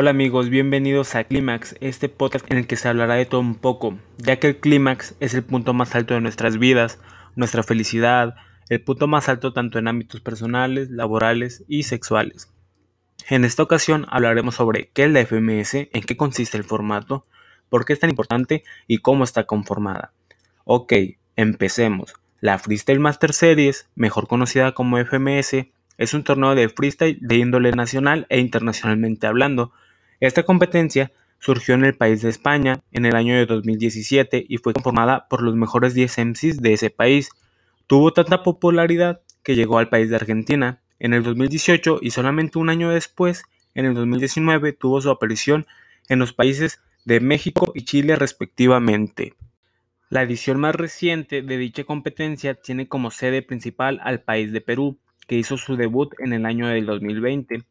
Hola amigos, bienvenidos a Clímax, este podcast en el que se hablará de todo un poco, ya que el clímax es el punto más alto de nuestras vidas, nuestra felicidad, el punto más alto tanto en ámbitos personales, laborales y sexuales. En esta ocasión hablaremos sobre qué es la FMS, en qué consiste el formato, por qué es tan importante y cómo está conformada. Ok, empecemos. La Freestyle Master Series, mejor conocida como FMS, es un torneo de freestyle de índole nacional e internacionalmente hablando. Esta competencia surgió en el país de España en el año de 2017 y fue conformada por los mejores 10 MCs de ese país. Tuvo tanta popularidad que llegó al país de Argentina en el 2018 y solamente un año después, en el 2019, tuvo su aparición en los países de México y Chile respectivamente. La edición más reciente de dicha competencia tiene como sede principal al país de Perú, que hizo su debut en el año del 2020.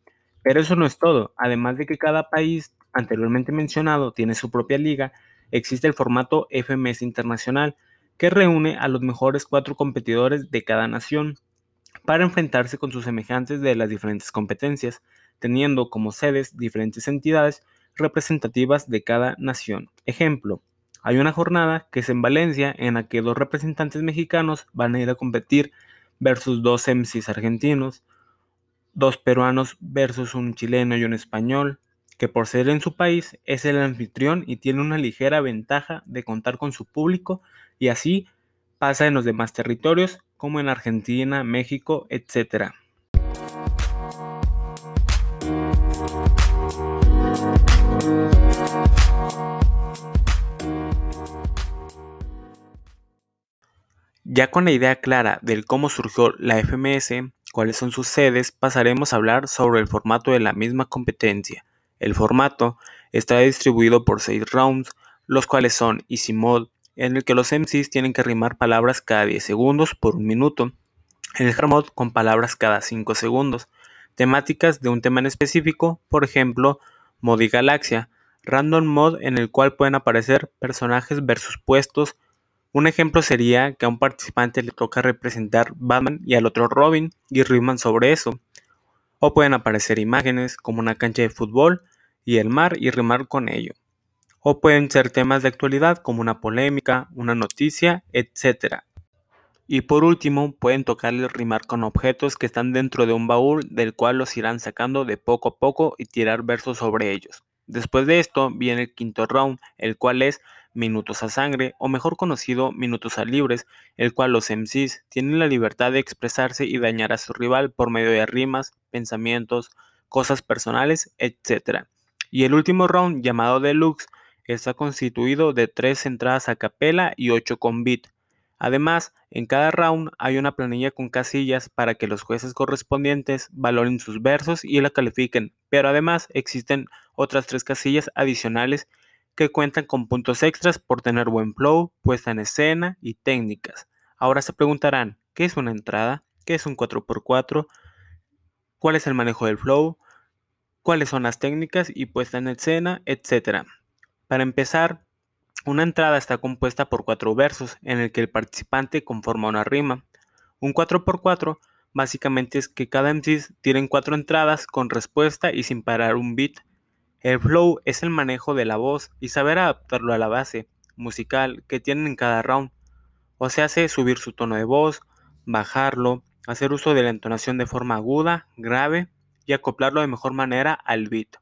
Pero eso no es todo, además de que cada país anteriormente mencionado tiene su propia liga, existe el formato FMS Internacional, que reúne a los mejores cuatro competidores de cada nación para enfrentarse con sus semejantes de las diferentes competencias, teniendo como sedes diferentes entidades representativas de cada nación. Ejemplo, hay una jornada que es en Valencia en la que dos representantes mexicanos van a ir a competir versus dos MCs argentinos, dos peruanos versus un chileno y un español, que por ser en su país es el anfitrión y tiene una ligera ventaja de contar con su público y así pasa en los demás territorios como en Argentina, México, etc. Ya con la idea clara del cómo surgió la FMS, cuáles son sus sedes, pasaremos a hablar sobre el formato de la misma competencia. El formato está distribuido por 6 rounds, los cuales son Easy Mode, en el que los MCs tienen que rimar palabras cada 10 segundos por un minuto, el Hard Mode con palabras cada 5 segundos, temáticas de un tema en específico, por ejemplo, Modi Galaxia, Random Mode en el cual pueden aparecer personajes versus puestos, un ejemplo sería que a un participante le toca representar Batman y al otro Robin y riman sobre eso. O pueden aparecer imágenes como una cancha de fútbol y el mar y rimar con ello. O pueden ser temas de actualidad como una polémica, una noticia, etc. Y por último, pueden tocarle rimar con objetos que están dentro de un baúl del cual los irán sacando de poco a poco y tirar versos sobre ellos. Después de esto viene el quinto round, el cual es minutos a sangre, o mejor conocido minutos a libres, el cual los MCs tienen la libertad de expresarse y dañar a su rival por medio de rimas, pensamientos, cosas personales, etc. Y el último round, llamado Deluxe, está constituido de tres entradas a capela y ocho con beat. Además, en cada round hay una planilla con casillas para que los jueces correspondientes valoren sus versos y la califiquen, pero además existen otras tres casillas adicionales que cuentan con puntos extras por tener buen flow, puesta en escena y técnicas. Ahora se preguntarán, ¿qué es una entrada? ¿Qué es un 4x4? ¿Cuál es el manejo del flow? ¿Cuáles son las técnicas y puesta en escena? Etcétera. Para empezar, una entrada está compuesta por cuatro versos en el que el participante conforma una rima. Un 4x4 básicamente es que cada MC tiene cuatro entradas con respuesta y sin parar un beat. El flow es el manejo de la voz y saber adaptarlo a la base musical que tienen en cada round. O se hace subir su tono de voz, bajarlo, hacer uso de la entonación de forma aguda, grave y acoplarlo de mejor manera al beat.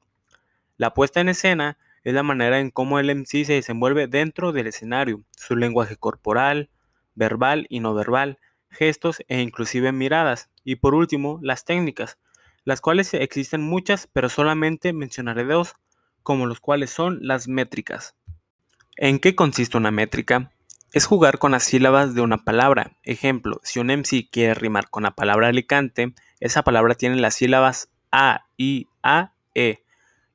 La puesta en escena es la manera en cómo el MC se desenvuelve dentro del escenario, su lenguaje corporal, verbal y no verbal, gestos e inclusive miradas. Y por último, las técnicas, las cuales existen muchas, pero solamente mencionaré dos, como los cuales son las métricas. ¿En qué consiste una métrica? Es jugar con las sílabas de una palabra. Ejemplo, si un MC quiere rimar con la palabra Alicante, esa palabra tiene las sílabas A, I, A, E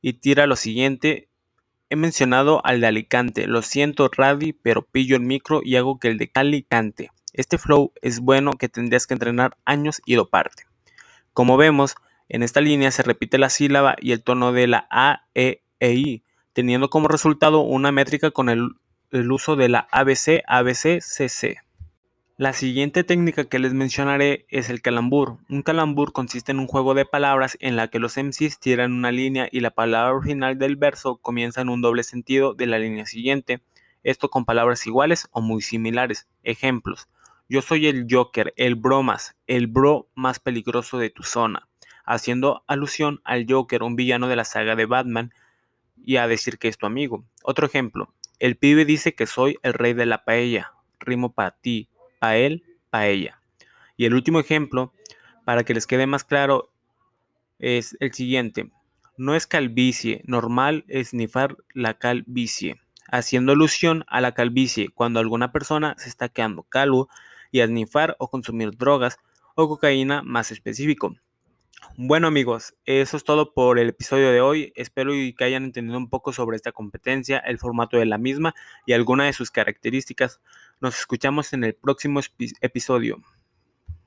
y tira lo siguiente He mencionado al de Alicante, lo siento Radi, pero pillo el micro y hago que el de Alicante. Este flow es bueno que tendrías que entrenar años y lo parte. Como vemos, en esta línea se repite la sílaba y el tono de la A, E e I, teniendo como resultado una métrica con el, uso de la ABC, ABC, CC. La siguiente técnica que les mencionaré es el calambur. Un calambur consiste en un juego de palabras en la que los MCs tiran una línea y la palabra original del verso comienza en un doble sentido de la línea siguiente, esto con palabras iguales o muy similares. Ejemplos. Yo soy el Joker, el bromas, el bro más peligroso de tu zona, haciendo alusión al Joker, un villano de la saga de Batman, y a decir que es tu amigo. Otro ejemplo. El pibe dice que soy el rey de la paella. Rimo para ti, a él, a ella. Y el último ejemplo, para que les quede más claro, es el siguiente. No es calvicie, normal esnifar la calvicie, haciendo alusión a la calvicie cuando alguna persona se está quedando calvo y a snifar o consumir drogas o cocaína más específico. Bueno amigos, eso es todo por el episodio de hoy. Espero que hayan entendido un poco sobre esta competencia, el formato de la misma y alguna de sus características. Nos escuchamos en el próximo episodio.